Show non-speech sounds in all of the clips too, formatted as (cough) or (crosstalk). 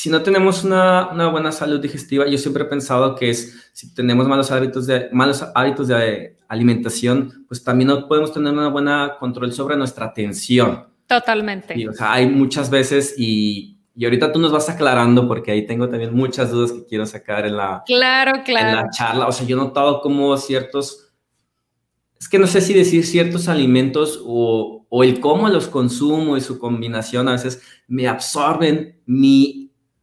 si no tenemos una, una, buena salud digestiva, yo siempre he pensado que es, si tenemos malos hábitos de, malos hábitos de alimentación, pues también no podemos tener una buena control sobre nuestra atención. Totalmente. o sea, hay muchas veces y, y, ahorita tú nos vas aclarando porque ahí tengo también muchas dudas que quiero sacar en la, claro, claro. En la charla. O sea, yo he notado como ciertos, es que no sé si decir ciertos alimentos o, o el cómo los consumo y su combinación a veces me absorben mi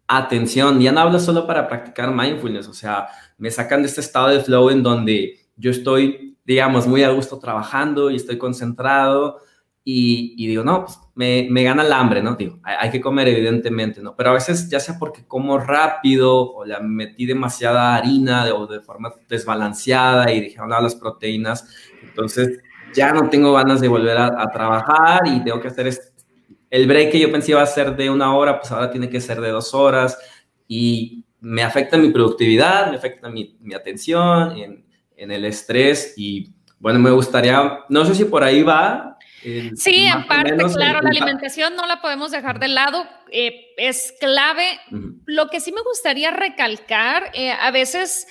atención. Ya no hablo solo para practicar mindfulness, o sea, me sacan de este estado de flow en donde yo estoy, digamos, muy a gusto trabajando y estoy concentrado y, digo, no, pues me, me, gana el hambre, ¿no? Digo, hay, que comer evidentemente, ¿no? Pero a veces ya sea porque como rápido o le metí demasiada harina o de forma desbalanceada y dijeron no, las proteínas, entonces ya no tengo ganas de volver a, a trabajar y tengo que hacer este el break que yo pensé iba a ser de una hora, pues ahora tiene que ser de dos horas y me afecta mi productividad, me afecta mi, atención, en, el estrés y bueno, me gustaría, no sé si por ahí va. sí, en parte, claro, la alimentación no la podemos dejar de lado, eh, es clave. Lo que sí me gustaría recalcar, eh, a veces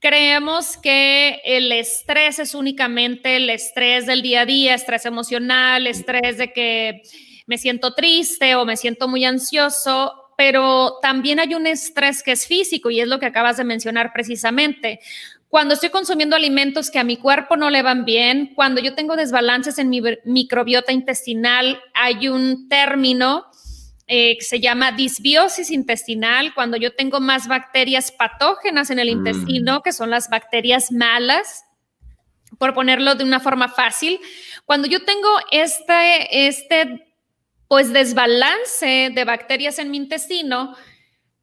creemos que el estrés es únicamente el estrés del día a día, estrés emocional, estrés de que me siento triste o me siento muy ansioso, pero también hay un estrés que es físico y es lo que acabas de mencionar precisamente. Cuando estoy consumiendo alimentos que a mi cuerpo no le van bien, cuando yo tengo desbalances en mi microbiota intestinal, hay un término eh, que se llama disbiosis intestinal, cuando yo tengo más bacterias patógenas en el mm. intestino, que son las bacterias malas, por ponerlo de una forma fácil. Cuando yo tengo este, este pues desbalance de bacterias en mi intestino,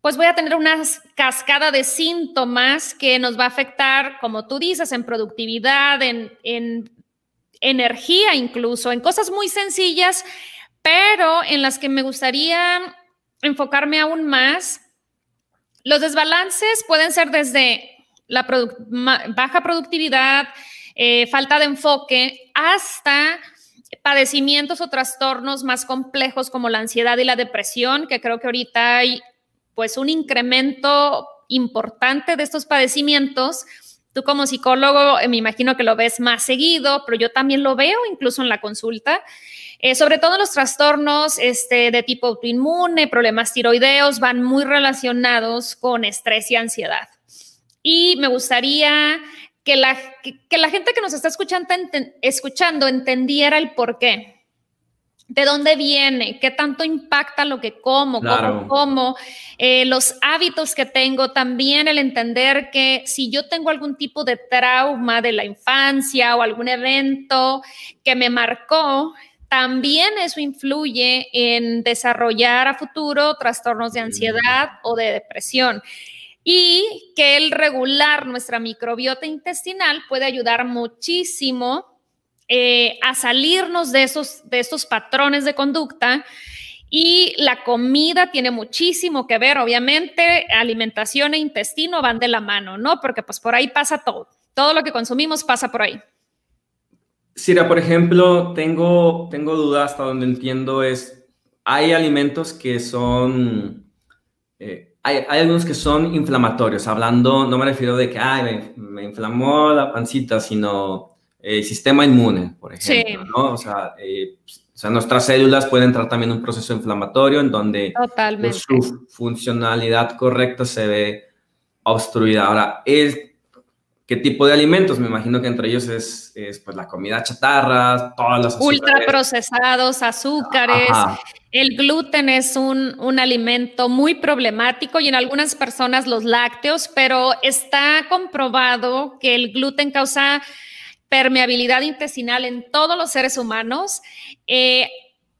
pues voy a tener una cascada de síntomas que nos va a afectar, como tú dices, en productividad, en, en energía incluso, en cosas muy sencillas, pero en las que me gustaría enfocarme aún más. Los desbalances pueden ser desde la baja productividad, eh, falta de enfoque, hasta padecimientos o trastornos más complejos como la ansiedad y la depresión, que creo que ahorita hay pues un incremento importante de estos padecimientos. Tú como psicólogo eh, me imagino que lo ves más seguido, pero yo también lo veo incluso en la consulta. Eh, sobre todo los trastornos este, de tipo autoinmune, problemas tiroideos, van muy relacionados con estrés y ansiedad. Y me gustaría que la, que, la gente que nos está escuchando, escuchando entendiera el por qué. ¿De dónde viene? ¿Qué tanto impacta lo que como? ¿Cómo como? Eh, los hábitos que tengo, también el entender que si yo tengo algún tipo de trauma de la infancia o algún evento que me marcó, también eso influye en desarrollar a futuro trastornos de ansiedad o de depresión y que el regular nuestra microbiota intestinal puede ayudar muchísimo eh, a salirnos de, esos, de estos patrones de conducta. Y la comida tiene muchísimo que ver, obviamente, alimentación e intestino van de la mano, ¿no? Porque pues por ahí pasa todo, todo lo que consumimos pasa por ahí. Sira, por ejemplo, tengo, tengo dudas hasta donde entiendo es, hay alimentos que son eh, hay, algunos que son inflamatorios, hablando, no me refiero de que me, inflamó la pancita, sino el sistema inmune, por ejemplo, ¿no? O sea, eh, o sea, nuestras células pueden entrar también un proceso inflamatorio en donde su funcionalidad correcta se ve obstruida. Ahora, es ¿Qué tipo de alimentos? Me imagino que entre ellos es, pues la comida chatarra, todas las ultraprocesados, azúcares. El gluten es un, un, alimento muy problemático y en algunas personas los lácteos, pero está comprobado que el gluten causa permeabilidad intestinal en todos los seres humanos, eh,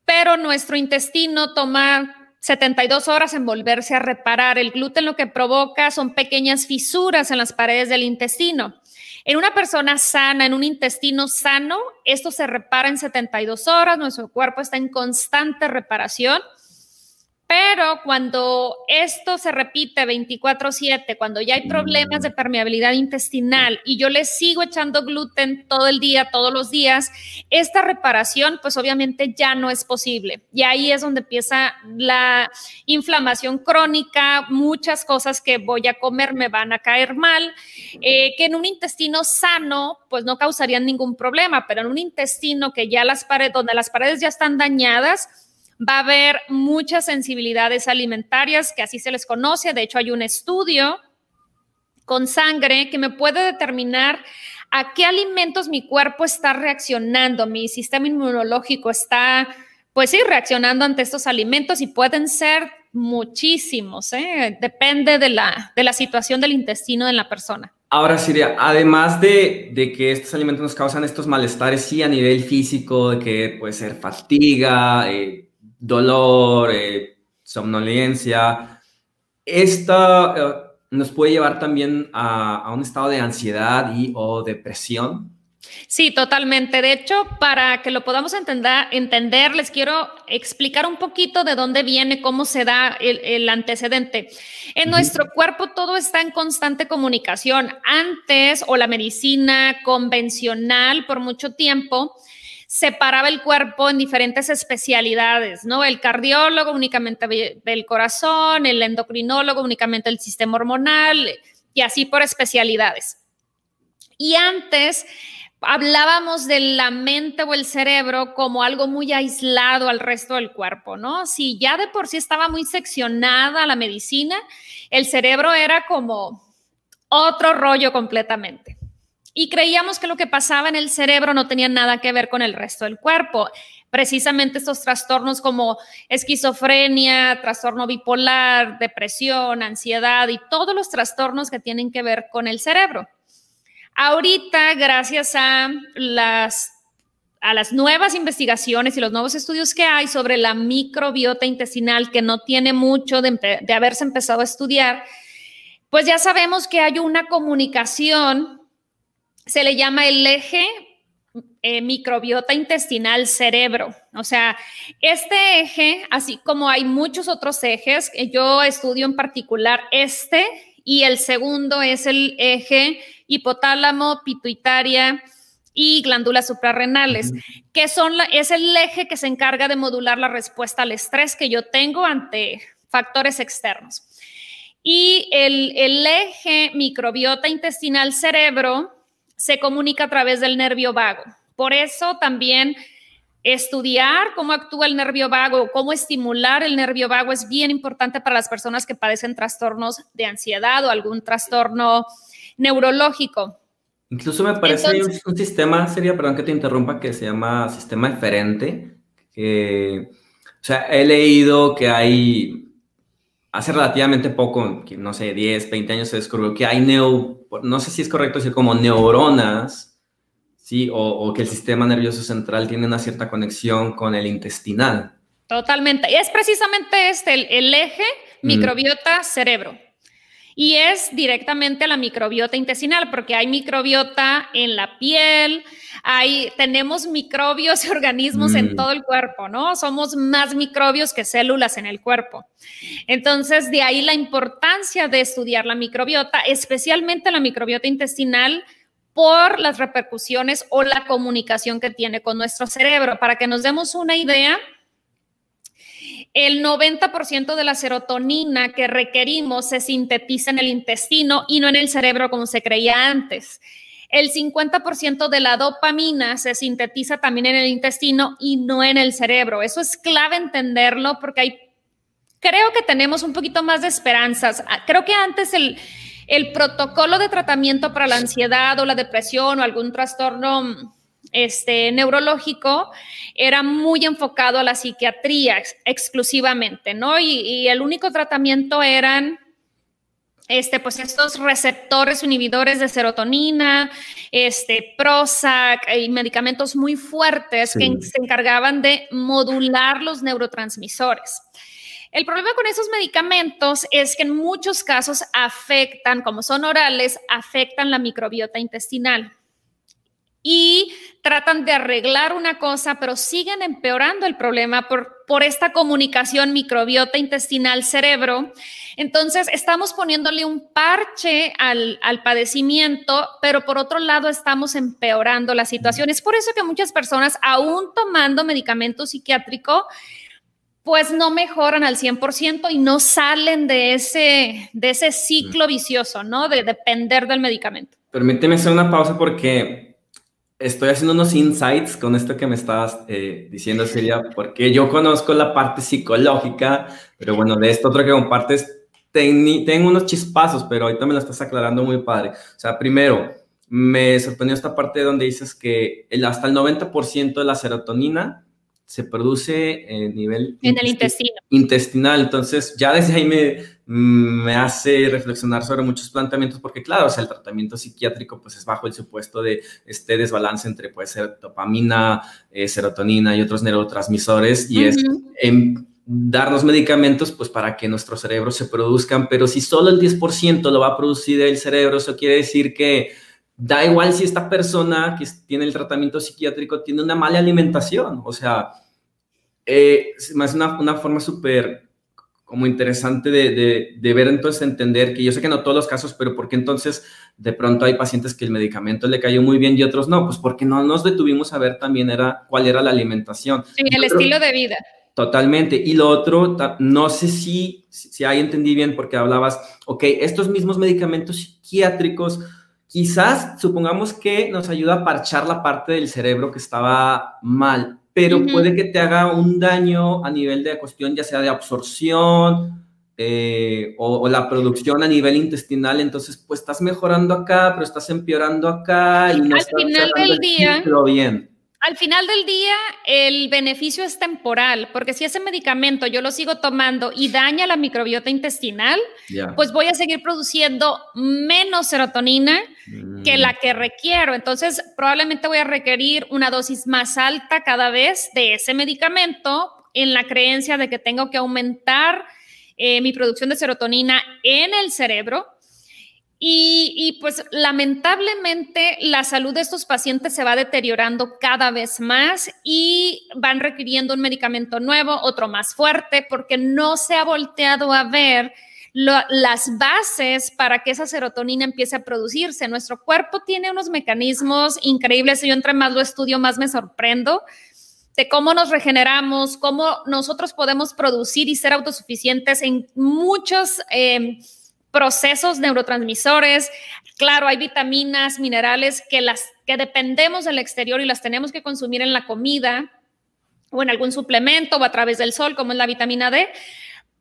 pero nuestro intestino toma 72 horas en volverse a reparar. El gluten lo que provoca son pequeñas fisuras en las paredes del intestino. En una persona sana, en un intestino sano, esto se repara en 72 horas, nuestro cuerpo está en constante reparación. Pero cuando esto se repite 24/7, cuando ya hay problemas de permeabilidad intestinal y yo le sigo echando gluten todo el día, todos los días, esta reparación pues obviamente ya no es posible. Y ahí es donde empieza la inflamación crónica, muchas cosas que voy a comer me van a caer mal, eh, que en un intestino sano pues no causarían ningún problema, pero en un intestino que ya las paredes, donde las paredes ya están dañadas, va a haber muchas sensibilidades alimentarias, que así se les conoce. De hecho, hay un estudio con sangre que me puede determinar a qué alimentos mi cuerpo está reaccionando, mi sistema inmunológico está, pues sí, reaccionando ante estos alimentos y pueden ser muchísimos, ¿eh? depende de la, de la situación del intestino de la persona. Ahora, Siria, además de, de, que estos alimentos nos causan estos malestares, sí, a nivel físico, de que puede ser fatiga, eh, dolor, eh, somnolencia. Esta eh, nos puede llevar también a, un estado de ansiedad y o depresión. Sí, totalmente. De hecho, para que lo podamos entender, entender, les quiero explicar un poquito de dónde viene, cómo se da el, antecedente. En nuestro cuerpo todo está en constante comunicación. Antes, o la medicina convencional por mucho tiempo, separaba el cuerpo en diferentes especialidades, ¿no? El cardiólogo únicamente del corazón, el endocrinólogo únicamente el sistema hormonal y así por especialidades. Y antes hablábamos de la mente o el cerebro como algo muy aislado al resto del cuerpo, ¿no? Si ya de por sí estaba muy seccionada la medicina, el cerebro era como otro rollo completamente y creíamos que lo que pasaba en el cerebro no tenía nada que ver con el resto del cuerpo. Precisamente estos trastornos como esquizofrenia, trastorno bipolar, depresión, ansiedad y todos los trastornos que tienen que ver con el cerebro. Ahorita, gracias a las a las nuevas investigaciones y los nuevos estudios que hay sobre la microbiota intestinal, que no tiene mucho de, de haberse empezado a estudiar, pues ya sabemos que hay una comunicación se le llama el eje eh, microbiota intestinal cerebro. O sea, este eje, así como hay muchos otros ejes, yo estudio en particular este y el segundo es el eje hipotálamo, pituitaria y glándulas suprarrenales, que son la, es el eje que se encarga de modular la respuesta al estrés que yo tengo ante factores externos. Y el, el eje microbiota intestinal cerebro se comunica a través del nervio vago. Por eso también estudiar cómo actúa el nervio vago, cómo estimular el nervio vago es bien importante para las personas que padecen trastornos de ansiedad o algún trastorno neurológico. Incluso me parece hay un, sistema, sería, perdón que te interrumpa, que se llama sistema diferente. o sea, he leído que hay hace relativamente poco, no sé, 10, 20 años se descubrió que hay neo, no sé si es correcto decir como neuronas, ¿sí? O, que el sistema nervioso central tiene una cierta conexión con el intestinal. Totalmente. Y es precisamente este, el, eje microbiota cerebro y es directamente a la microbiota intestinal, porque hay microbiota en la piel, hay, tenemos microbios y organismos en mm. todo el cuerpo, ¿no? Somos más microbios que células en el cuerpo. Entonces, de ahí la importancia de estudiar la microbiota, especialmente la microbiota intestinal, por las repercusiones o la comunicación que tiene con nuestro cerebro. Para que nos demos una idea, el 90% de la serotonina que requerimos se sintetiza en el intestino y no en el cerebro como se creía antes. El 50% de la dopamina se sintetiza también en el intestino y no en el cerebro. Eso es clave entenderlo porque hay, creo que tenemos un poquito más de esperanzas. Ah, creo que antes el, el protocolo de tratamiento para la ansiedad o la depresión o algún trastorno este, neurológico era muy enfocado a la psiquiatría exclusivamente, ¿no? Y, el único tratamiento eran este, pues estos receptores inhibidores de serotonina, este, Prozac y medicamentos muy fuertes que se encargaban de modular los neurotransmisores. El problema con esos medicamentos es que en muchos casos afectan, como son orales, afectan la microbiota intestinal. Y tratan de arreglar una cosa, pero siguen empeorando el problema por, por esta comunicación microbiota intestinal cerebro. Entonces, estamos poniéndole un parche al, al, padecimiento, pero por otro lado estamos empeorando la situación. Es por eso que muchas personas, aún tomando medicamento psiquiátrico, pues no mejoran al 100% y no salen de ese, de ese ciclo vicioso, ¿no? De depender del medicamento. Permíteme hacer una pausa porque estoy haciendo unos insights con esto que me estabas eh, diciendo, Silvia, porque yo conozco la parte psicológica, pero bueno, de esto otro que compartes, tengo unos chispazos, pero ahorita me lo estás aclarando muy padre. O sea, primero, me sorprendió esta parte donde dices que el, hasta el 90% de la serotonina se produce en nivel en el intestino. intestinal. Entonces, ya desde ahí me, me hace reflexionar sobre muchos planteamientos, porque claro, o sea, el tratamiento psiquiátrico pues es bajo el supuesto de este desbalance entre puede ser dopamina, eh, serotonina y otros neurotransmisores, y es en darnos medicamentos pues para que nuestros cerebros se produzcan, pero si solo el 10% lo va a producir el cerebro, eso quiere decir que da igual si esta persona que tiene el tratamiento psiquiátrico tiene una mala alimentación, o sea, eh, es una, una forma súper como interesante de, de, ver entonces, entender que yo sé que no todos los casos, pero ¿por qué entonces de pronto hay pacientes que el medicamento le cayó muy bien y otros no? Pues porque no nos detuvimos a ver también era cuál era la alimentación. Sí, el estilo de vida. Totalmente. Y lo otro, no sé si, si ahí entendí bien porque hablabas, ok, estos mismos medicamentos psiquiátricos quizás supongamos que nos ayuda a parchar la parte del cerebro que estaba mal, pero puede que te haga un daño a nivel de cuestión, ya sea de absorción eh, o, la producción a nivel intestinal. Entonces, pues estás mejorando acá, pero estás empeorando acá y no Al estás final del día, bien al final del día, el beneficio es temporal, porque si ese medicamento yo lo sigo tomando y daña la microbiota intestinal, pues voy a seguir produciendo menos serotonina que la mm. que requiero. Entonces, probablemente voy a requerir una dosis más alta cada vez de ese medicamento en la creencia de que tengo que aumentar eh, mi producción de serotonina en el cerebro y, pues lamentablemente la salud de estos pacientes se va deteriorando cada vez más y van requiriendo un medicamento nuevo, otro más fuerte, porque no se ha volteado a ver las bases para que esa serotonina empiece a producirse. Nuestro cuerpo tiene unos mecanismos increíbles y yo entre más lo estudio, más me sorprendo de cómo nos regeneramos, cómo nosotros podemos producir y ser autosuficientes en muchos... Eh, procesos neurotransmisores. Claro, hay vitaminas, minerales que las que dependemos del exterior y las tenemos que consumir en la comida o en algún suplemento o a través del sol, como es la vitamina D.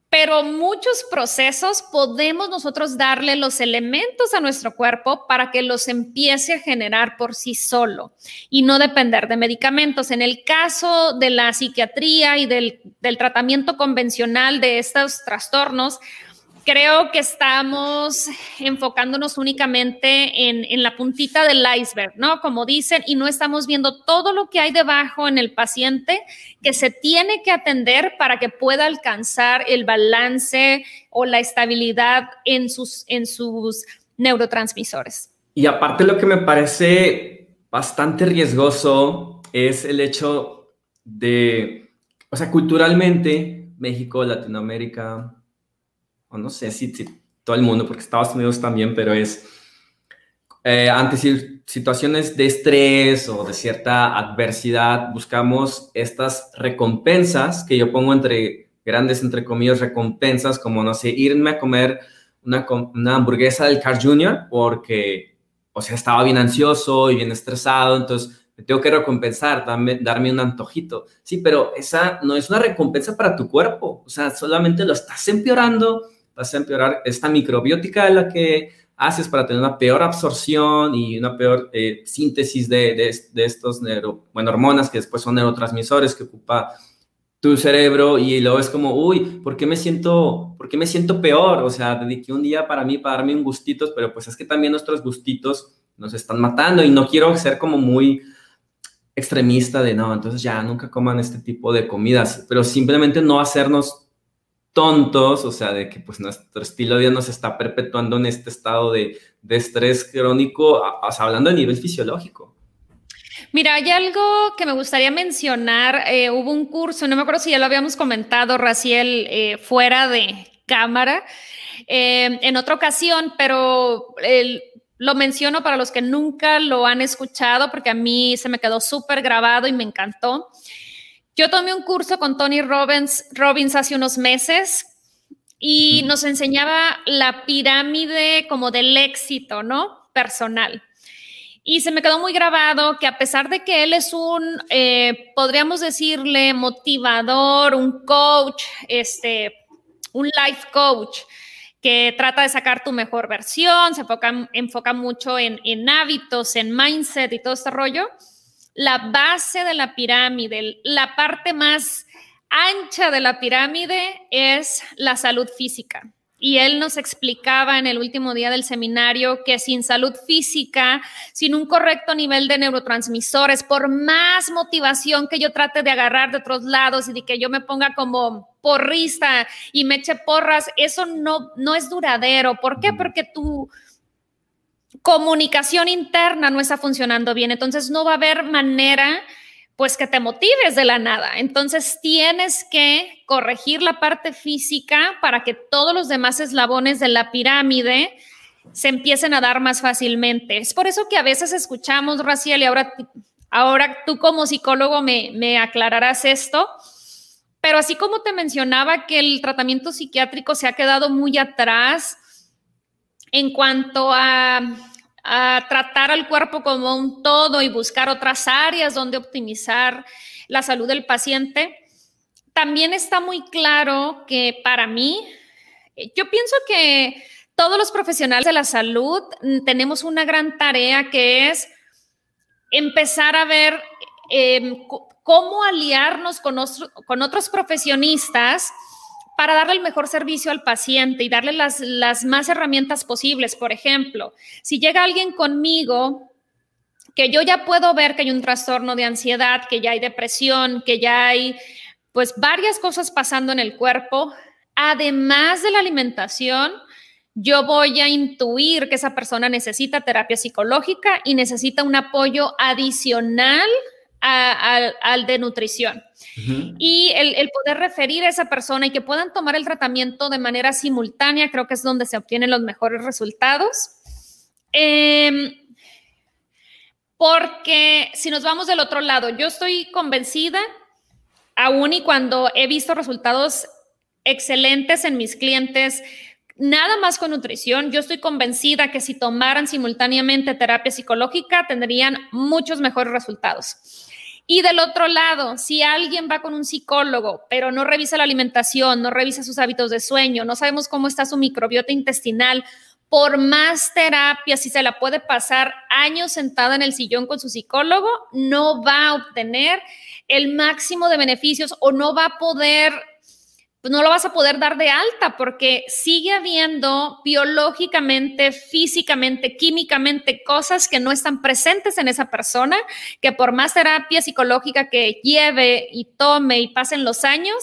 Pero muchos procesos podemos nosotros darle los elementos a nuestro cuerpo para que los empiece a generar por sí solo y no depender de medicamentos. En el caso de la psiquiatría y del, del tratamiento convencional de estos trastornos, creo que estamos enfocándonos únicamente en, la puntita del iceberg, ¿no? Como dicen, y no estamos viendo todo lo que hay debajo en el paciente que se tiene que atender para que pueda alcanzar el balance o la estabilidad en sus, en sus neurotransmisores. Y aparte lo que me parece bastante riesgoso es el hecho de, o sea, culturalmente, México, Latinoamérica, o no sé si, todo el mundo, porque Estados Unidos también, pero es eh, ante situaciones de estrés o de cierta adversidad, buscamos estas recompensas que yo pongo entre grandes, entre comillas, recompensas, como, no sé, irme a comer una, una hamburguesa del Car Jr. porque, o sea, estaba bien ansioso y bien estresado, entonces me tengo que recompensar, darme, darme un antojito. Sí, pero esa no es una recompensa para tu cuerpo, o sea, solamente lo estás empeorando vas a empeorar esta microbiótica de la que haces para tener una peor absorción y una peor eh, síntesis de, de, estos neuro, bueno, hormonas que después son neurotransmisores que ocupa tu cerebro y luego es como, uy, ¿por qué me siento, por qué me siento peor? O sea, dediqué un día para mí, para darme un gustito, pero pues es que también nuestros gustitos nos están matando y no quiero ser como muy extremista de no, entonces ya nunca coman este tipo de comidas, pero simplemente no hacernos tontos, o sea, de que pues nuestro estilo de vida nos está perpetuando en este estado de, estrés crónico, hablando a nivel fisiológico. Mira, hay algo que me gustaría mencionar. Eh, hubo un curso, no me acuerdo si ya lo habíamos comentado, Raciel, eh, fuera de cámara, eh, en otra ocasión, pero lo menciono para los que nunca lo han escuchado, porque a mí se me quedó súper grabado y me encantó. Yo tomé un curso con Tony Robbins, Robbins hace unos meses y nos enseñaba la pirámide como del éxito, ¿no? Personal. Y se me quedó muy grabado que a pesar de que él es un, eh, podríamos decirle, motivador, un coach, este, un life coach, que trata de sacar tu mejor versión, se enfoca, enfoca mucho en, en hábitos, en mindset y todo este rollo, la base de la pirámide, la parte más ancha de la pirámide es la salud física. Y él nos explicaba en el último día del seminario que sin salud física, sin un correcto nivel de neurotransmisores, por más motivación que yo trate de agarrar de otros lados y de que yo me ponga como porrista y me eche porras, eso no, no es duradero. ¿Por qué? Porque tu comunicación interna no está funcionando bien. Entonces no va a haber manera pues que te motives de la nada. Entonces tienes que corregir la parte física para que todos los demás eslabones de la pirámide se empiecen a dar más fácilmente. Es por eso que a veces escuchamos, Raciel, y ahora, ahora tú como psicólogo me, me aclararás esto, pero así como te mencionaba que el tratamiento psiquiátrico se ha quedado muy atrás en cuanto a a tratar al cuerpo como un todo y buscar otras áreas donde optimizar la salud del paciente. También está muy claro que para mí, yo pienso que todos los profesionales de la salud tenemos una gran tarea que es empezar a ver em, cómo aliarnos con, con otros profesionistas para darle el mejor servicio al paciente y darle las, las más herramientas posibles. Por ejemplo, si llega alguien conmigo que yo ya puedo ver que hay un trastorno de ansiedad, que ya hay depresión, que ya hay pues varias cosas pasando en el cuerpo, además de la alimentación, yo voy a intuir que esa persona necesita terapia psicológica y necesita un apoyo adicional al de nutrición. Y el, poder referir a esa persona y que puedan tomar el tratamiento de manera simultánea, creo que es donde se obtienen los mejores resultados. Em, porque si nos vamos del otro lado, yo estoy convencida, aún y cuando he visto resultados excelentes en mis clientes, nada más con nutrición, yo estoy convencida que si tomaran simultáneamente terapia psicológica tendrían muchos mejores resultados. Y del otro lado, si alguien va con un psicólogo, pero no revisa la alimentación, no revisa sus hábitos de sueño, no sabemos cómo está su microbiota intestinal, por más terapia, si se la puede pasar años sentada en el sillón con su psicólogo, no va a obtener el máximo de beneficios o no va a poder pues, no lo vas a poder dar de alta porque sigue habiendo biológicamente, físicamente, químicamente cosas que no están presentes en esa persona, que por más terapia psicológica que lleve y tome y pasen los años,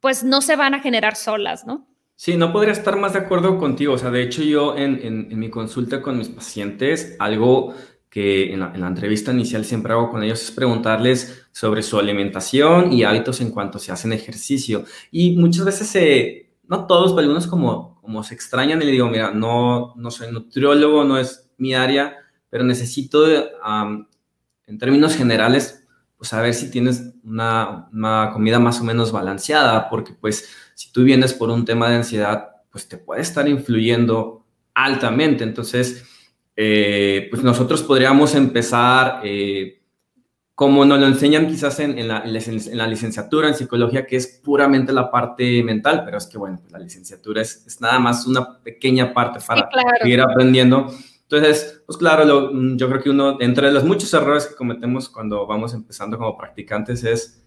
pues no se van a generar solas, ¿no? Sí, no podría estar más de acuerdo contigo. O sea, de hecho yo en, en mi consulta con mis pacientes, algo que en la, entrevista inicial siempre hago con ellos es preguntarles sobre su alimentación y hábitos en cuanto se hacen ejercicio. Y muchas veces, no todos, pero algunos como, como se extrañan y le digo, mira, no, no soy nutriólogo, no es mi área, pero necesito, en términos generales, pues saber si tienes una, una comida más o menos balanceada, porque pues si tú vienes por un tema de ansiedad, pues te puede estar influyendo altamente. Entonces, eh, pues nosotros podríamos empezar, eh, como nos lo enseñan quizás en, la, licenciatura en psicología, que es puramente la parte mental, pero es que bueno, la licenciatura es, nada más una pequeña parte para seguir aprendiendo. Entonces, pues claro, yo creo que uno, entre los muchos errores que cometemos cuando vamos empezando como practicantes es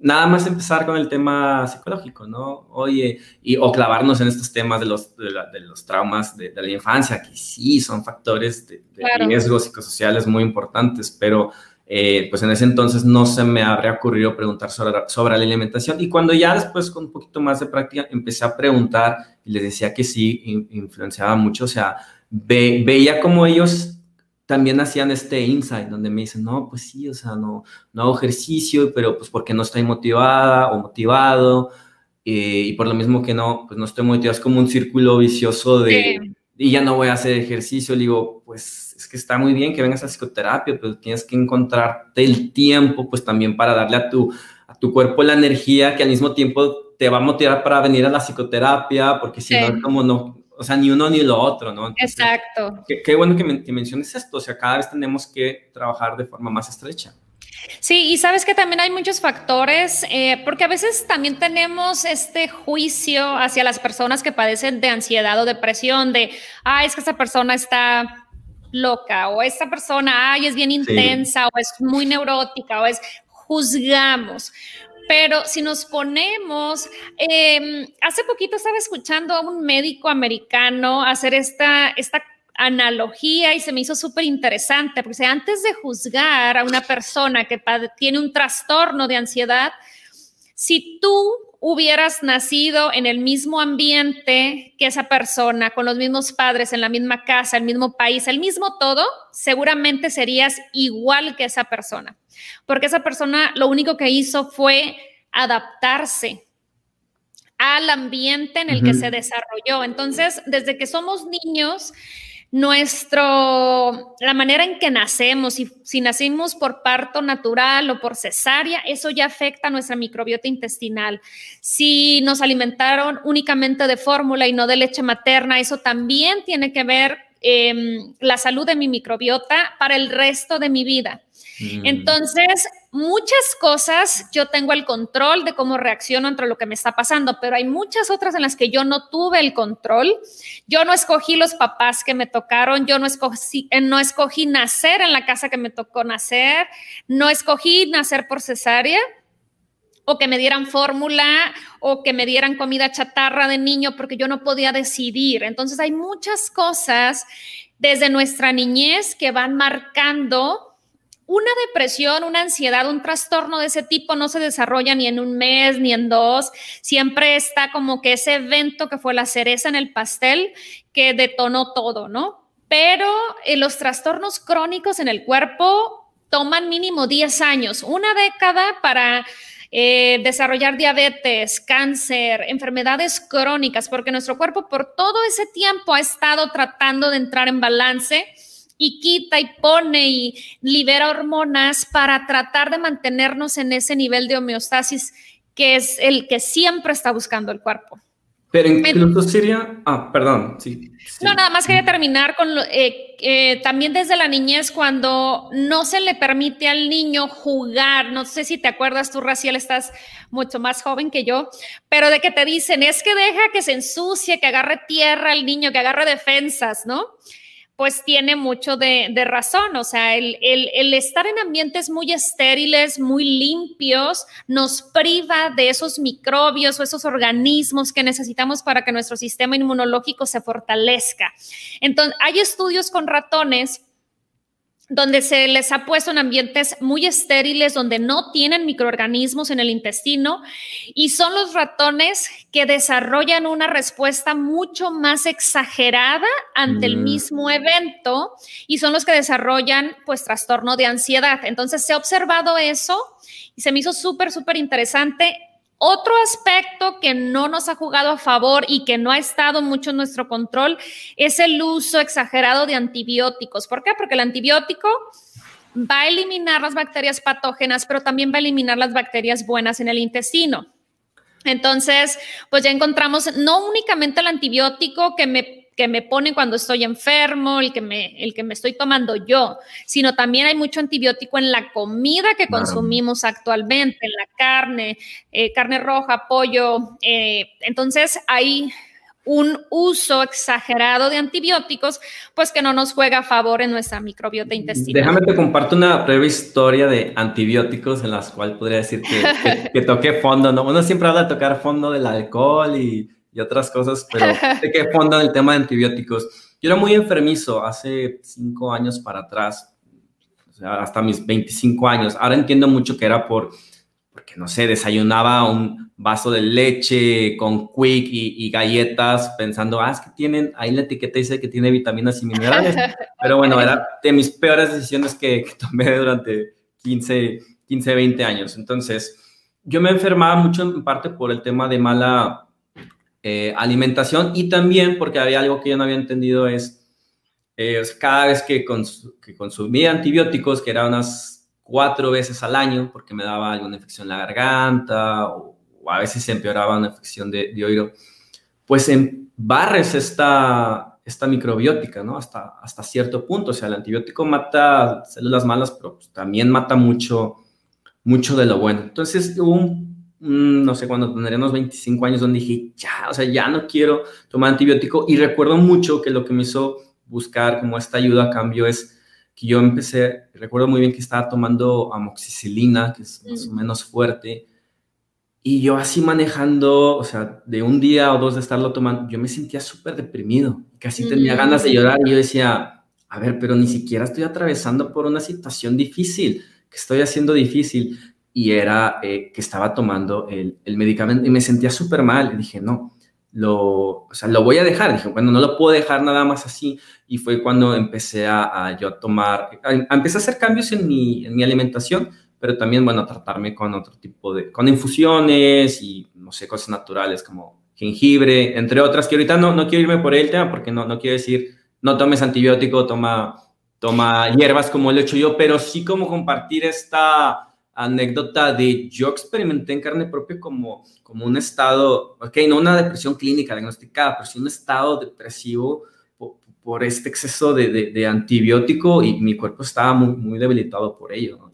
nada más empezar con el tema psicológico, ¿no? Oye, y, o clavarnos en estos temas de los, de, los traumas de, la infancia, que sí son factores de, riesgos psicosociales muy importantes, pero eh, pues en ese entonces no se me habría ocurrido preguntar sobre, sobre la alimentación. Y cuando ya después con un poquito más de práctica empecé a preguntar y les decía que sí, influenciaba mucho, o sea, veía como ellos también hacían este insight donde me dicen, no, pues sí, o sea, no, no hago ejercicio, pero pues porque no estoy motivada o motivado, eh, y por lo mismo que no, pues no estoy motivado, es como un círculo vicioso de, y ya no voy a hacer ejercicio, le digo, pues es que está muy bien que vengas a psicoterapia, pero tienes que encontrarte el tiempo, pues también para darle a tu, a tu cuerpo la energía que al mismo tiempo te va a motivar para venir a la psicoterapia, porque si no como no, o sea, ni uno ni lo otro, ¿no? Exacto. Qué, bueno que, menciones esto, o sea, cada vez tenemos que trabajar de forma más estrecha. Sí, y sabes que también hay muchos factores, eh, porque a veces también tenemos este juicio hacia las personas que padecen de ansiedad o depresión, de, ay, es que esa persona está loca, o esta persona, ay, es bien intensa, o es muy neurótica, o es, juzgamos. Pero si nos ponemos, em, hace poquito estaba escuchando a un médico americano hacer esta, esta analogía y se me hizo súper interesante, porque antes de juzgar a una persona que tiene un trastorno de ansiedad, si tú hubieras nacido en el mismo ambiente que esa persona, con los mismos padres, en la misma casa, el mismo país, el mismo todo, seguramente serías igual que esa persona. Porque esa persona lo único que hizo fue adaptarse al ambiente en el que se desarrolló. Entonces, desde que somos niños, nuestro, la manera en que nacemos, si, si nacimos por parto natural o por cesárea, eso ya afecta a nuestra microbiota intestinal. Si nos alimentaron únicamente de fórmula y no de leche materna, eso también tiene que ver em, la salud de mi microbiota para el resto de mi vida. Mm. Entonces, muchas cosas yo tengo el control de cómo reacciono entre lo que me está pasando, pero hay muchas otras en las que yo no tuve el control. Yo no escogí los papás que me tocaron, yo no escogí, eh, no escogí nacer en la casa que me tocó nacer, no escogí nacer por cesárea o que me dieran fórmula o que me dieran comida chatarra de niño porque yo no podía decidir. Entonces hay muchas cosas desde nuestra niñez que van marcando una depresión, una ansiedad, un trastorno de ese tipo no se desarrolla ni en un mes ni en dos. Siempre está como que ese evento que fue la cereza en el pastel que detonó todo, ¿no? Pero eh, los trastornos crónicos en el cuerpo toman mínimo 10 años, una década para eh, desarrollar diabetes, cáncer, enfermedades crónicas, porque nuestro cuerpo por todo ese tiempo ha estado tratando de entrar en balance y quita y pone y libera hormonas para tratar de mantenernos en ese nivel de homeostasis que es el que siempre está buscando el cuerpo. Pero incluso sería, ah, perdón, sí, No, nada más quería terminar con eh, eh, también desde la niñez cuando no se le permite al niño jugar, no sé si te acuerdas tú, Raciel, estás mucho más joven que yo, pero de que te dicen, es que deja que se ensucie, que agarre tierra el niño, que agarre defensas, ¿no? Pues tiene mucho de, razón. O sea, el, estar en ambientes muy estériles, muy limpios, nos priva de esos microbios o esos organismos que necesitamos para que nuestro sistema inmunológico se fortalezca. Entonces, hay estudios con ratones donde se les ha puesto en ambientes muy estériles, donde no tienen microorganismos en el intestino, y son los ratones que desarrollan una respuesta mucho más exagerada ante el mm. mismo evento, y son los que desarrollan pues trastorno de ansiedad. Entonces se ha observado eso y se me hizo súper, súper interesante otro aspecto que no nos ha jugado a favor y que no ha estado mucho en nuestro control es el uso exagerado de antibióticos. ¿Por qué? Porque el antibiótico va a eliminar las bacterias patógenas, pero también va a eliminar las bacterias buenas en el intestino. Entonces, pues ya encontramos no únicamente el antibiótico que me que me ponen cuando estoy enfermo, el que me, el que me estoy tomando yo, sino también hay mucho antibiótico en la comida que consumimos actualmente, en la carne, eh, carne roja, pollo. Eh, entonces hay un uso exagerado de antibióticos, pues que no nos juega a favor en nuestra microbiota intestinal. Déjame te comparto una breve historia de antibióticos en las cuales podría decir que, que toqué fondo, ¿no? Uno siempre habla de tocar fondo del alcohol y y otras cosas, pero (laughs) sé que fonda el tema de antibióticos. Yo era muy enfermizo hace cinco años para atrás, o sea, hasta mis 25 años. Ahora entiendo mucho que era por, porque no sé, desayunaba un vaso de leche con quick y, galletas pensando, ah, es que tienen, ahí la etiqueta dice que tiene vitaminas y minerales. (laughs) Pero bueno, era de mis peores decisiones que, tomé durante 15, 15, 20 años. Entonces, yo me enfermaba mucho en parte por el tema de mala eh, alimentación y también porque había algo que yo no había entendido es, eh, cada vez que, consumía antibióticos, que eran unas cuatro veces al año, porque me daba alguna infección en la garganta o, a veces se empeoraba una infección de, de oído, pues en barres esta, esta microbiótica, ¿no? Hasta, hasta cierto punto. O sea, el antibiótico mata células malas, pero también mata mucho, mucho de lo bueno. Entonces hubo un, no sé, cuando tendría unos 25 años, donde dije, ya, o sea, ya no quiero tomar antibiótico. Y recuerdo mucho que lo que me hizo buscar como esta ayuda a cambio es que yo empecé, recuerdo muy bien que estaba tomando amoxicilina, que es más o menos fuerte, y yo así manejando, o sea, de un día o dos de estarlo tomando, yo me sentía súper deprimido, casi tenía ganas de llorar y yo decía, a ver, pero ni siquiera estoy atravesando por una situación difícil, que estoy haciendo difícil. Y era eh, que estaba tomando el, el, medicamento y me sentía súper mal. Y dije, no, lo, o sea, lo voy a dejar. Dije, bueno, no lo puedo dejar nada más así. Y fue cuando empecé a, a yo a tomar, a, empecé a hacer cambios en mi, en mi alimentación pero también, bueno, tratarme con otro tipo de, con infusiones y, no sé, cosas naturales como jengibre, entre otras, que ahorita no, no quiero irme por el tema porque no, no quiero decir, no tomes antibiótico, toma, toma hierbas como lo he hecho yo, pero sí como compartir esta anécdota de yo experimenté en carne propia como, como un estado, ok, no una depresión clínica diagnosticada, pero sí un estado depresivo por, este exceso de, de, antibiótico y mi cuerpo estaba muy, muy debilitado por ello.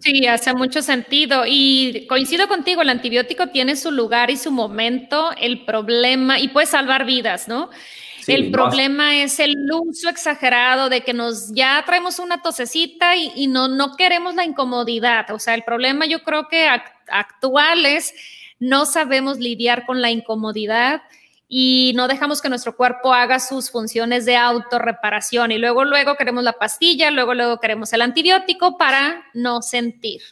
Sí, hace mucho sentido y coincido contigo, el antibiótico tiene su lugar y su momento, el problema, y puede salvar vidas, ¿no? El problema es el uso exagerado de que nos ya traemos una tosecita y, no, no queremos la incomodidad. O sea, el problema yo creo que actual es no sabemos lidiar con la incomodidad y no dejamos que nuestro cuerpo haga sus funciones de autorreparación y luego luego queremos la pastilla, luego luego queremos el antibiótico para no sentir.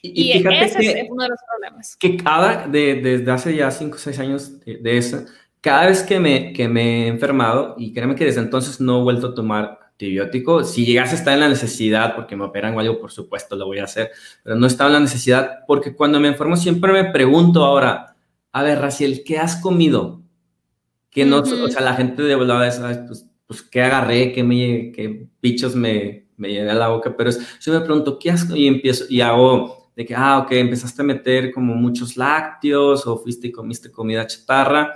Y, ese es uno de los problemas. Que cada, de, desde hace ya 5 o 6 años de, eso, cada vez que me, que me he enfermado, y créeme que desde entonces no he vuelto a tomar antibiótico, si llegase a estar en la necesidad, porque me operan o algo, por supuesto lo voy a hacer, pero no estaba en la necesidad, porque cuando me enfermo siempre me pregunto ahora, a ver, Raciel, ¿qué has comido? que no, o sea, la gente de volada es, pues, pues, ¿qué agarré? ¿Qué, me, qué bichos me, me llené a la boca? Pero es, yo me pregunto, ¿qué hago? Y empiezo, y hago de que, ah, ok, empezaste a meter como muchos lácteos o fuiste y comiste comida chatarra.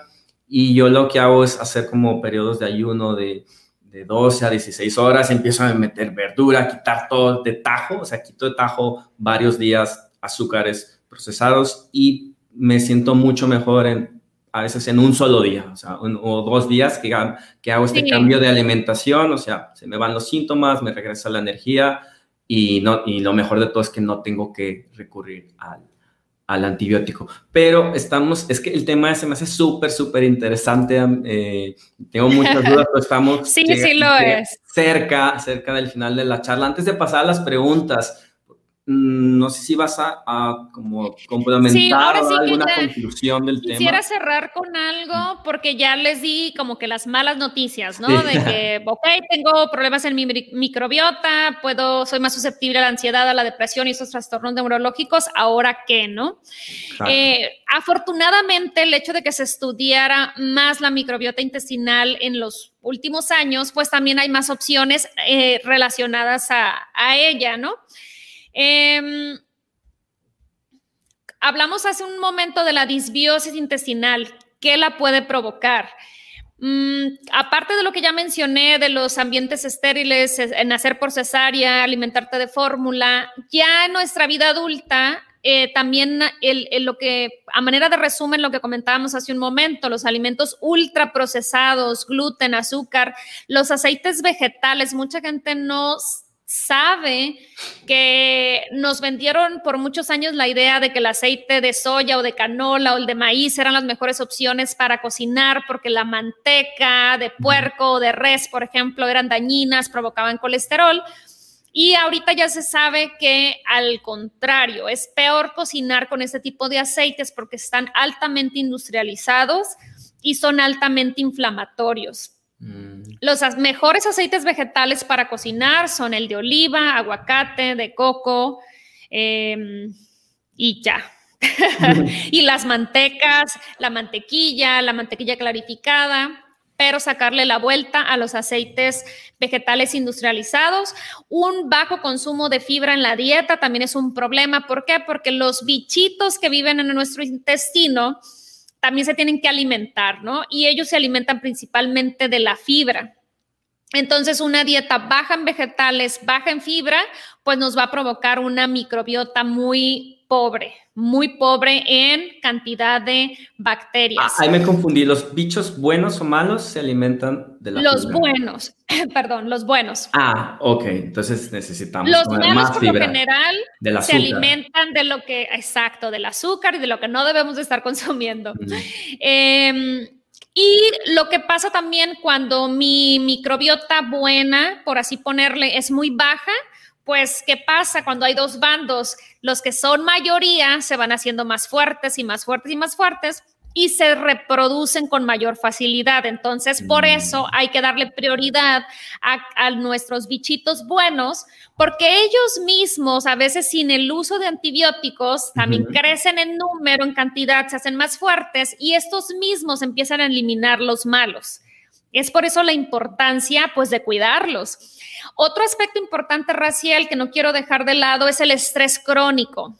Y yo lo que hago es hacer como periodos de ayuno de, de 12 a 16 horas, empiezo a meter verdura, quitar todo de tajo, o sea, quito de tajo varios días azúcares procesados y me siento mucho mejor en a veces en un solo día, o sea, o dos días que, que hago este cambio de alimentación, o sea, se me van los síntomas, me regresa la energía y, no, y lo mejor de todo es que no tengo que recurrir al, al antibiótico. Pero estamos, es que el tema se me hace súper, súper interesante. Eh, tengo muchas (laughs) dudas, pero estamos sí, sí lo es. cerca, cerca del final de la charla. Antes de pasar a las preguntas, no sé si vas a, como complementar alguna conclusión del tema. Quisiera cerrar con algo porque ya les di como que las malas noticias, ¿no? De que, (laughs) ok, tengo problemas en mi microbiota, puedo, soy más susceptible a la ansiedad, a la depresión y esos trastornos neurológicos, ¿ahora qué, no? Eh, afortunadamente, el hecho de que se estudiara más la microbiota intestinal en los últimos años, pues también hay más opciones eh, relacionadas a, a ella, ¿no? Eh, hablamos hace un momento de la disbiosis intestinal. ¿Qué la puede provocar? Mm, aparte de lo que ya mencioné de los ambientes estériles, nacer por cesárea, alimentarte de fórmula, ya en nuestra vida adulta, eh, también el, el, lo que, a manera de resumen, lo que comentábamos hace un momento, los alimentos ultraprocesados, gluten, azúcar, los aceites vegetales, mucha gente no sabe que nos vendieron por muchos años la idea de que el aceite de soya o de canola o el de maíz eran las mejores opciones para cocinar porque la manteca de puerco o de res, por ejemplo, eran dañinas, provocaban colesterol. Y ahorita ya se sabe que al contrario, es peor cocinar con este tipo de aceites porque están altamente industrializados y son altamente inflamatorios. Mm. Los mejores aceites vegetales para cocinar son el de oliva, aguacate, de coco em, y ya. (laughs) y las mantecas, la mantequilla, la mantequilla clarificada, pero sacarle la vuelta a los aceites vegetales industrializados. Un bajo consumo de fibra en la dieta también es un problema. ¿Por qué? Porque los bichitos que viven en nuestro intestino también se tienen que alimentar, ¿no? Y ellos se alimentan principalmente de la fibra. Entonces, una dieta baja en vegetales, baja en fibra, pues nos va a provocar una microbiota muy pobre, muy pobre en cantidad de bacterias. Ah, ahí me confundí. ¿Los bichos buenos o malos se alimentan de la Los buenos, (clears throat) perdón, los buenos. Ah, ok. Entonces necesitamos los malos más por lo general se alimentan de lo que, exacto, del azúcar y de lo que no debemos de estar (laughs) consumiendo. Em, y lo que pasa también cuando mi microbiota buena, por así ponerle, es muy baja, pues, ¿qué pasa cuando hay dos bandos? Los que son mayoría se van haciendo más fuertes y más fuertes y más fuertes y se reproducen con mayor facilidad. Entonces, por mm. eso hay que darle prioridad a, nuestros bichitos buenos, porque ellos mismos, a veces sin el uso de antibióticos, también crecen en número, en cantidad, se hacen más fuertes y estos mismos empiezan a eliminar los malos. Es por eso la importancia, pues, de cuidarlos. Otro aspecto importante, Raciel, que no quiero dejar de lado, es el estrés crónico.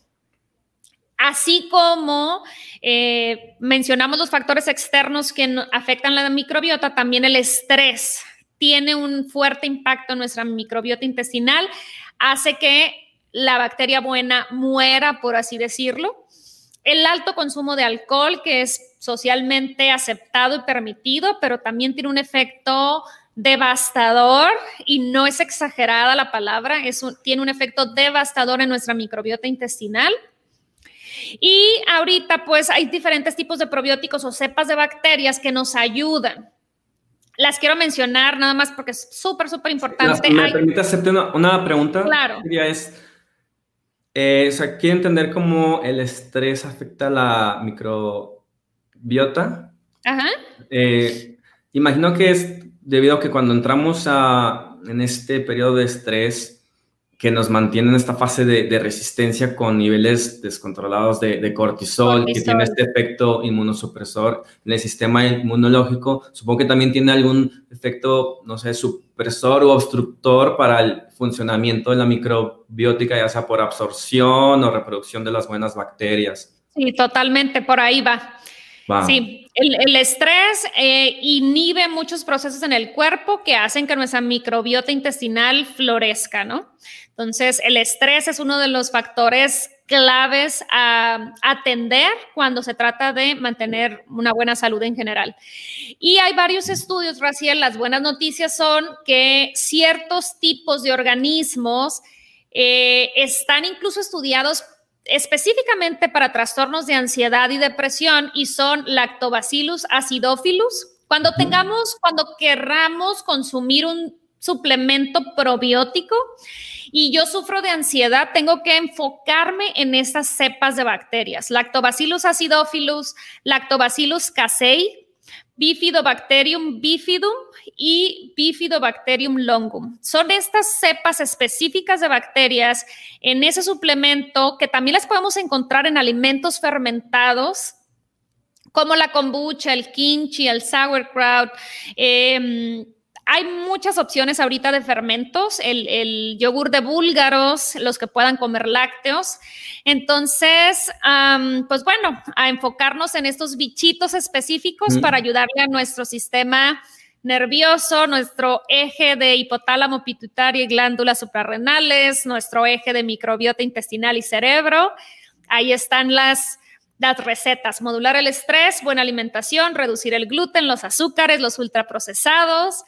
Así como eh, mencionamos los factores externos que afectan la microbiota, también el estrés tiene un fuerte impacto en nuestra microbiota intestinal, hace que la bacteria buena muera, por así decirlo. El alto consumo de alcohol, que es socialmente aceptado y permitido, pero también tiene un efecto devastador y no es exagerada la palabra, tiene un efecto devastador en nuestra microbiota intestinal. Y ahorita pues hay diferentes tipos de probióticos o cepas de bacterias que nos ayudan. Las quiero mencionar nada más porque es súper, súper importante. ¿Me permite hacerte una, pregunta? Claro. Es, eh, o sea, quiero entender cómo el estrés afecta la microbiota. Ajá. Eh, imagino que es debido a que cuando entramos a, en este periodo de estrés, que nos mantiene en esta fase de, resistencia con niveles descontrolados de, cortisol, que tiene este efecto inmunosupresor en el sistema inmunológico. Supongo que también tiene algún efecto, no sé, supresor o obstructor para el funcionamiento de la microbiótica, ya sea por absorción o reproducción de las buenas bacterias. Sí, totalmente, por ahí va. Sí, el, estrés eh, inhibe muchos procesos en el cuerpo que hacen que nuestra microbiota intestinal florezca, ¿no? Entonces, el estrés es uno de los factores claves a atender cuando se trata de mantener una buena salud en general. Y hay varios estudios, Raciel, las buenas noticias son que ciertos tipos de organismos eh, están incluso estudiados específicamente para trastornos de ansiedad y depresión y son Lactobacillus acidophilus. Cuando tengamos, cuando querramos consumir un suplemento probiótico y yo sufro de ansiedad, tengo que enfocarme en estas cepas de bacterias. Lactobacillus acidophilus, Lactobacillus casei, Bifidobacterium bifidum y Bifidobacterium longum. Son estas cepas específicas de bacterias en ese suplemento que también las podemos encontrar en alimentos fermentados como la kombucha, el kimchi, el sauerkraut, eh, hay muchas opciones ahorita de fermentos, el, yogur de búlgaros, los que puedan comer lácteos. Entonces, pues bueno, a enfocarnos en estos bichitos específicos para ayudarle a nuestro sistema nervioso, nuestro eje de hipotálamo, pituitario y glándulas suprarrenales, nuestro eje de microbiota intestinal y cerebro. Ahí están las, las recetas, modular el estrés, buena alimentación, reducir el gluten, los azúcares, los ultraprocesados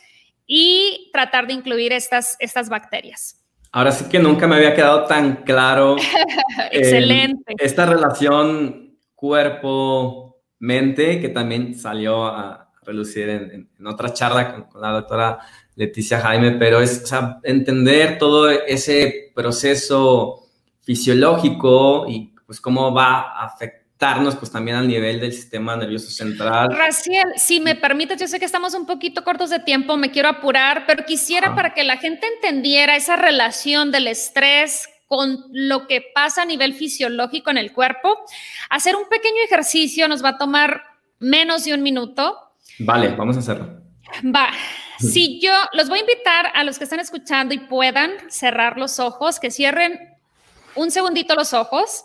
y tratar de incluir estas, estas bacterias. Ahora sí que nunca me había quedado tan claro. (laughs) Excelente. esta relación cuerpo-mente que también salió a relucir en, otra charla con, la doctora Leticia Jaime, pero es entender todo ese proceso fisiológico y pues cómo va a afectar afectarnos pues también al nivel del sistema nervioso central. Raciel, si me permites, yo sé que estamos un poquito cortos de tiempo, me quiero apurar, pero quisiera para que la gente entendiera esa relación del estrés con lo que pasa a nivel fisiológico en el cuerpo, hacer un pequeño ejercicio nos va a tomar menos de un minuto. Vale, vamos a hacerlo. Va. Si yo los voy a invitar a los que están escuchando y puedan cerrar los ojos, que cierren un segundito los ojos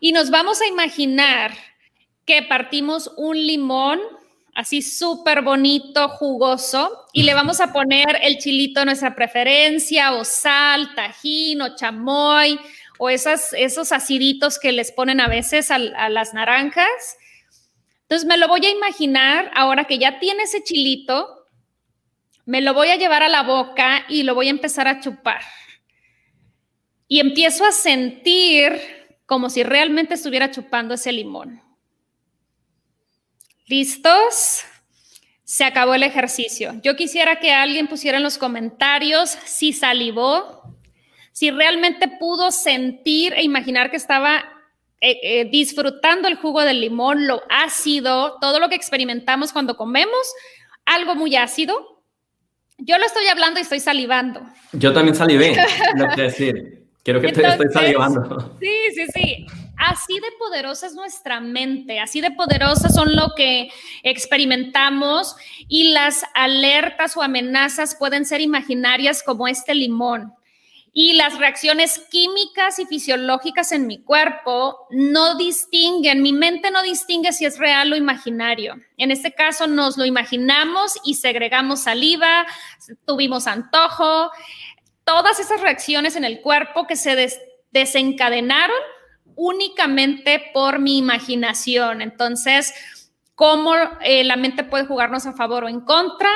y nos vamos a imaginar que partimos un limón así súper bonito, jugoso, y le vamos a poner el chilito de nuestra preferencia, o sal, tajín, o chamoy, o esas, esos aciditos que les ponen a veces a, a las naranjas. Entonces me lo voy a imaginar ahora que ya tiene ese chilito, me lo voy a llevar a la boca y lo voy a empezar a chupar. Y empiezo a sentir como si realmente estuviera chupando ese limón. ¿Listos? Se acabó el ejercicio. Yo quisiera que alguien pusiera en los comentarios si salivó, si realmente pudo sentir e imaginar que estaba eh, eh, disfrutando el jugo del limón, lo ácido, todo lo que experimentamos cuando comemos, algo muy ácido. Yo lo estoy hablando y estoy salivando. Yo también salivé, (laughs) no quiero decir. Quiero que te estoy salivando. Sí, sí, sí. Así de poderosa es nuestra mente, así de poderosas son lo que experimentamos y las alertas o amenazas pueden ser imaginarias como este limón. Y las reacciones químicas y fisiológicas en mi cuerpo no distinguen, mi mente no distingue si es real o imaginario. En este caso nos lo imaginamos y segregamos saliva, tuvimos antojo, todas esas reacciones en el cuerpo que se desencadenaron únicamente por mi imaginación. Entonces, ¿cómo eh, la mente puede jugarnos a favor o en contra?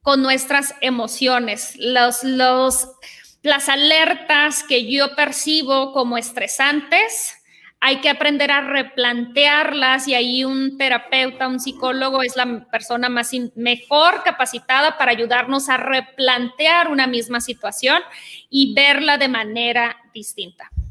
Con nuestras emociones, los, los, las alertas que yo percibo como estresantes, hay que aprender a replantearlas y ahí un terapeuta, un psicólogo es la persona más mejor capacitada para ayudarnos a replantear una misma situación y verla de manera distinta.